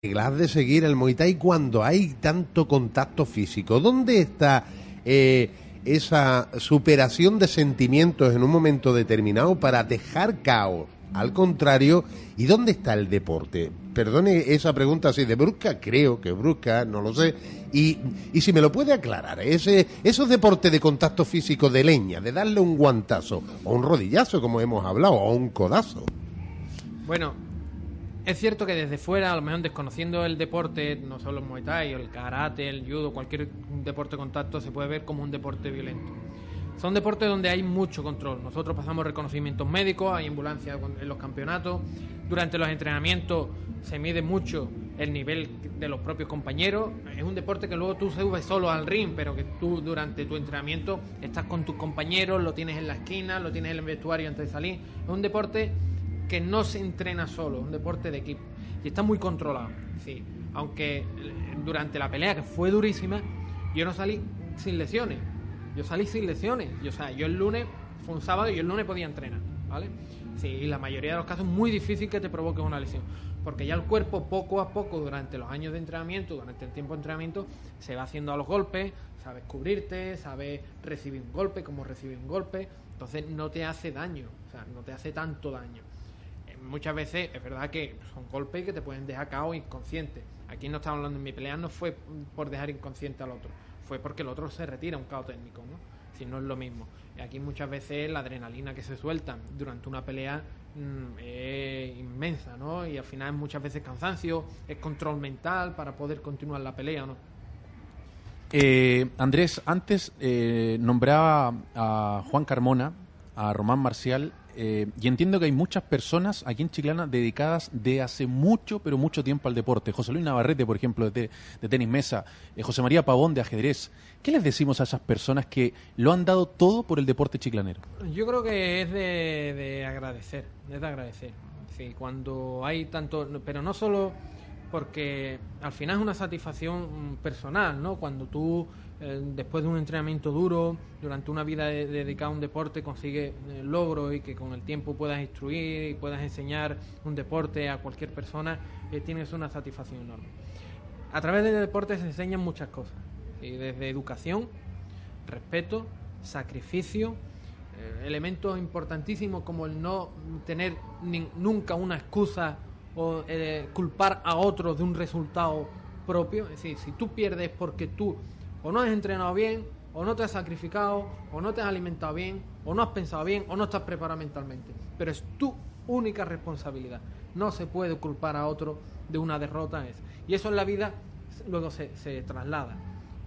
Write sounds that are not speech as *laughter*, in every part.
Reglas de seguir el Muay Thai cuando hay tanto contacto físico? ¿Dónde está eh, esa superación de sentimientos en un momento determinado para dejar caos? Al contrario, ¿y dónde está el deporte? Perdone esa pregunta así de brusca, creo que brusca, no lo sé. Y, y si me lo puede aclarar, ese, esos deportes de contacto físico de leña, de darle un guantazo, o un rodillazo, como hemos hablado, o un codazo. Bueno, es cierto que desde fuera, a lo mejor desconociendo el deporte, no solo el Muay Thai, el karate, el judo, cualquier deporte de contacto, se puede ver como un deporte violento. Son deportes donde hay mucho control. Nosotros pasamos reconocimientos médicos, hay ambulancias en los campeonatos. Durante los entrenamientos se mide mucho el nivel de los propios compañeros. Es un deporte que luego tú subes solo al ring, pero que tú durante tu entrenamiento estás con tus compañeros, lo tienes en la esquina, lo tienes en el vestuario antes de salir. Es un deporte que no se entrena solo, un deporte de equipo. Y está muy controlado. Sí, aunque eh, durante la pelea, que fue durísima, yo no salí sin lesiones. Yo salí sin lesiones. Yo, o sea, yo el lunes, fue un sábado y el lunes podía entrenar, ¿vale? Sí, y la mayoría de los casos es muy difícil que te provoque una lesión. Porque ya el cuerpo poco a poco durante los años de entrenamiento, durante el tiempo de entrenamiento, se va haciendo a los golpes, sabes cubrirte, sabes recibir un golpe, cómo recibir un golpe, entonces no te hace daño, o sea, no te hace tanto daño. Muchas veces es verdad que son golpes que te pueden dejar cao inconsciente. Aquí no estamos hablando en mi pelea, no fue por dejar inconsciente al otro, fue porque el otro se retira un cao técnico, ¿no? Si no es lo mismo. Aquí muchas veces la adrenalina que se suelta durante una pelea mm, es inmensa, ¿no? Y al final muchas veces cansancio, es control mental para poder continuar la pelea, ¿no? Eh, Andrés, antes eh, nombraba a Juan Carmona, a Román Marcial, eh, y entiendo que hay muchas personas aquí en Chiclana dedicadas de hace mucho, pero mucho tiempo al deporte. José Luis Navarrete, por ejemplo, de, te- de tenis mesa, eh, José María Pavón de ajedrez. ¿Qué les decimos a esas personas que lo han dado todo por el deporte chiclanero? Yo creo que es de, de agradecer, es de agradecer. Cuando hay tanto, pero no solo porque al final es una satisfacción personal, ¿no? Cuando tú eh, después de un entrenamiento duro, durante una vida de- dedicada a un deporte, consigues eh, logros y que con el tiempo puedas instruir y puedas enseñar un deporte a cualquier persona, eh, tienes una satisfacción enorme. A través del deporte se enseñan muchas cosas, ¿sí? desde educación, respeto, sacrificio, elementos importantísimos como el no tener nunca una excusa o eh, culpar a otros de un resultado propio. Es decir, si tú pierdes porque tú o no has entrenado bien, o no te has sacrificado, o no te has alimentado bien, o no has pensado bien, o no estás preparado mentalmente. Pero es tu única responsabilidad. No se puede culpar a otro de una derrota. Y eso en la vida luego se, se traslada.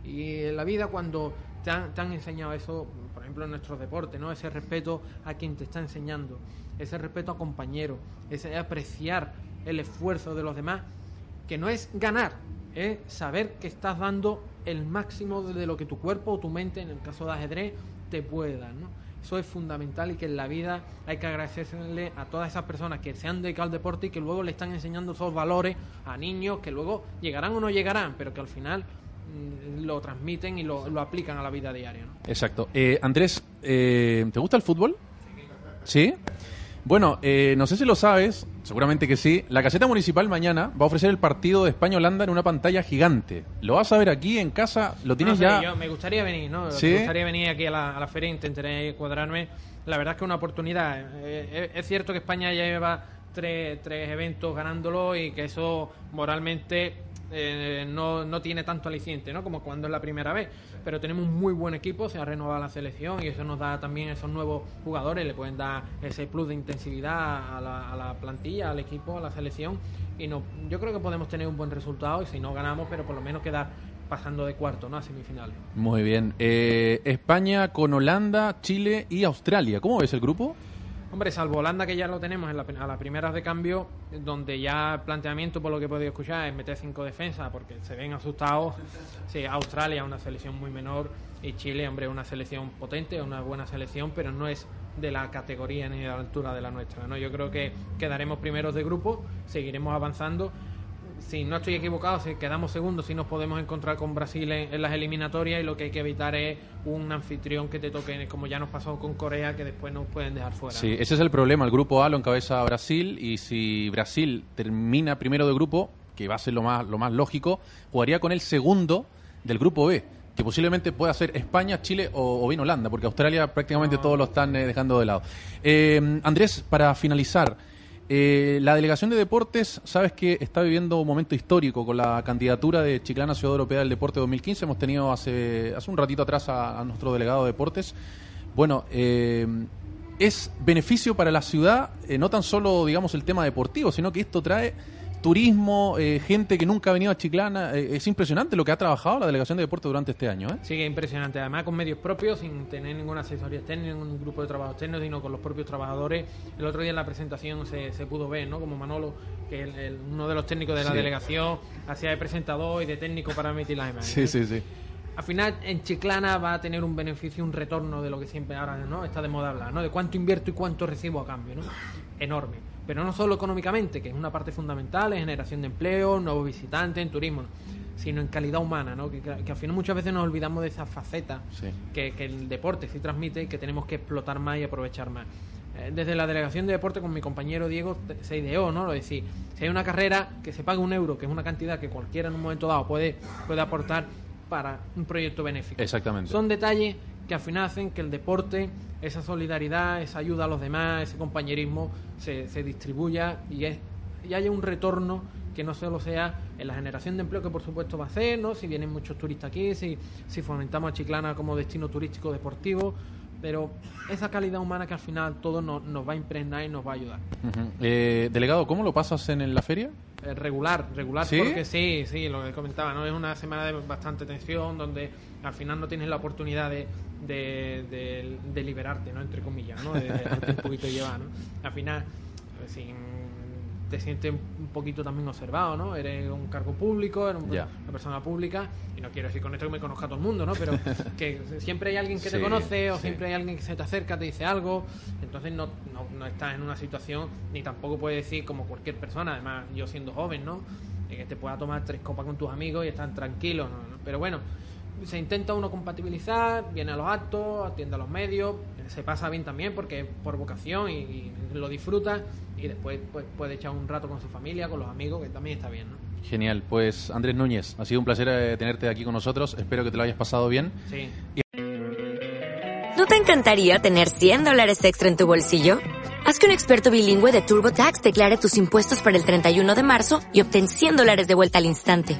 Y en la vida cuando te han, te han enseñado eso, por ejemplo en nuestros deportes, ¿no? Ese respeto a quien te está enseñando, ese respeto a compañeros, ese apreciar el esfuerzo de los demás, que no es ganar, es saber que estás dando el máximo de lo que tu cuerpo o tu mente, en el caso de ajedrez, te puede dar, ¿no? Eso es fundamental y que en la vida hay que agradecerle a todas esas personas que se han dedicado al deporte y que luego le están enseñando esos valores a niños que luego llegarán o no llegarán, pero que al final mm, lo transmiten y lo, lo aplican a la vida diaria. ¿no? Exacto. Eh, Andrés, eh, ¿te gusta el fútbol? ¿Sí? Bueno, eh, no sé si lo sabes, seguramente que sí. La caseta municipal mañana va a ofrecer el partido de España-Holanda en una pantalla gigante. Lo vas a ver aquí en casa, lo tienes No ya. yo me gustaría venir, ¿no? ¿Sí? Me gustaría venir aquí a la, a la feria, intentaré cuadrarme. La verdad es que es una oportunidad. Eh, es, es cierto que España ya lleva tres, tres eventos ganándolo y que eso moralmente eh, no, no tiene tanto aliciente, ¿no? Como cuando es la primera vez. Pero tenemos un muy buen equipo, se ha renovado la selección y eso nos da también esos nuevos jugadores, le pueden dar ese plus de intensividad a la, a la plantilla, al equipo, a la selección. Y no, yo creo que podemos tener un buen resultado y si no ganamos, pero por lo menos quedar pasando de cuarto, ¿no? A semifinales. Muy bien. Eh, España con Holanda, Chile y Australia. ¿Cómo ves el grupo? Hombre, salvo Holanda que ya lo tenemos en la, a las primeras de cambio, donde ya el planteamiento, por lo que he podido escuchar, es meter cinco defensas porque se ven asustados. Sí, Australia una selección muy menor y Chile, hombre, una selección potente, una buena selección, pero no es de la categoría ni de la altura de la nuestra. ¿no? Yo creo que quedaremos primeros de grupo, seguiremos avanzando si no estoy equivocado, si quedamos segundos, si nos podemos encontrar con Brasil en, las eliminatorias y lo que hay que evitar es un anfitrión que te toque, como ya nos pasó con Corea, que después nos pueden dejar fuera. Sí, ese es el problema. El grupo A lo encabeza Brasil y si Brasil termina primero de grupo, que va a ser lo más, lo más lógico, jugaría con el segundo del grupo B que posiblemente pueda ser España, Chile o, bien Holanda, porque Australia prácticamente todos lo están eh, dejando de lado. Eh, Andrés, para finalizar, eh, la delegación de deportes, sabes que está viviendo un momento histórico con la candidatura de Chiclana Ciudad Europea del Deporte 2015. Hemos tenido hace, hace un ratito atrás a, nuestro delegado de deportes. Bueno, eh, es beneficio para la ciudad, eh, no tan solo, digamos, el tema deportivo, sino que esto trae turismo, eh, gente que nunca ha venido a Chiclana. Eh, es impresionante lo que ha trabajado la Delegación de Deporte durante este año. ¿eh? Sí, que es impresionante. Además, con medios propios, sin tener ninguna asesoría técnica, ningún grupo de trabajo técnico, sino con los propios trabajadores. El otro día en la presentación se, se pudo ver, ¿no? Como Manolo, que es uno de los técnicos de la delegación, hacía de presentador y de técnico para emitir. Sí, sí, sí al final en Chiclana va a tener un beneficio, un retorno de lo que siempre ahora no está de moda hablar, ¿no? De cuánto invierto y cuánto recibo a cambio, ¿no? Enorme. Pero no solo económicamente, que es una parte fundamental en generación de empleo, nuevos visitantes, en turismo, sino en calidad humana, ¿no? Que, al final muchas veces nos olvidamos de esa faceta que, el deporte sí transmite y que tenemos que explotar más y aprovechar más eh, desde la delegación de deporte con mi compañero Diego se ideó, ¿no? Lo decir, si hay una carrera que se paga un euro, que es una cantidad que cualquiera en un momento dado puede, puede aportar, para un proyecto benéfico. Exactamente. Son detalles que al final hacen que el deporte, esa solidaridad, esa ayuda a los demás, ese compañerismo se, se distribuya y, es, y haya un retorno que no solo sea en la generación de empleo que por supuesto va a hacer, ¿no? si vienen muchos turistas aquí, si, si fomentamos a Chiclana como destino turístico deportivo, pero esa calidad humana que al final todo nos, nos va a impregnar y nos va a ayudar. Eh, delegado, ¿cómo lo pasas en, la feria? Eh, regular, regular, porque sí, sí, lo que comentaba, ¿no? Es una semana de bastante tensión donde al final no tienes la oportunidad de, de, liberarte, ¿no? Entre comillas, ¿no? De, un poquito llevar, ¿no? Al final, sin te sientes un poquito también observado, ¿no? Eres un cargo público, eres una persona pública, y no quiero decir con esto que me conozca todo el mundo, ¿no? Pero *laughs* que siempre hay alguien que te conoce o siempre hay alguien que se te acerca, te dice algo, entonces no, no, estás en una situación, ni tampoco puedes decir como cualquier persona, además yo siendo joven, ¿no? Que te pueda tomar tres copas con tus amigos y están tranquilos, ¿no? Pero bueno, se intenta uno compatibilizar, viene a los actos, atiende a los medios, se pasa bien también porque por vocación y, lo disfruta y después pues, puede echar un rato con su familia, con los amigos, que también está bien, ¿no? Genial, pues Andrés Núñez, ha sido un placer eh, tenerte aquí con nosotros, espero que te lo hayas pasado bien. Sí. ¿No te encantaría tener 100 dólares extra en tu bolsillo? Haz que un experto bilingüe de TurboTax declare tus impuestos para el 31 de marzo y obtén 100 dólares de vuelta al instante.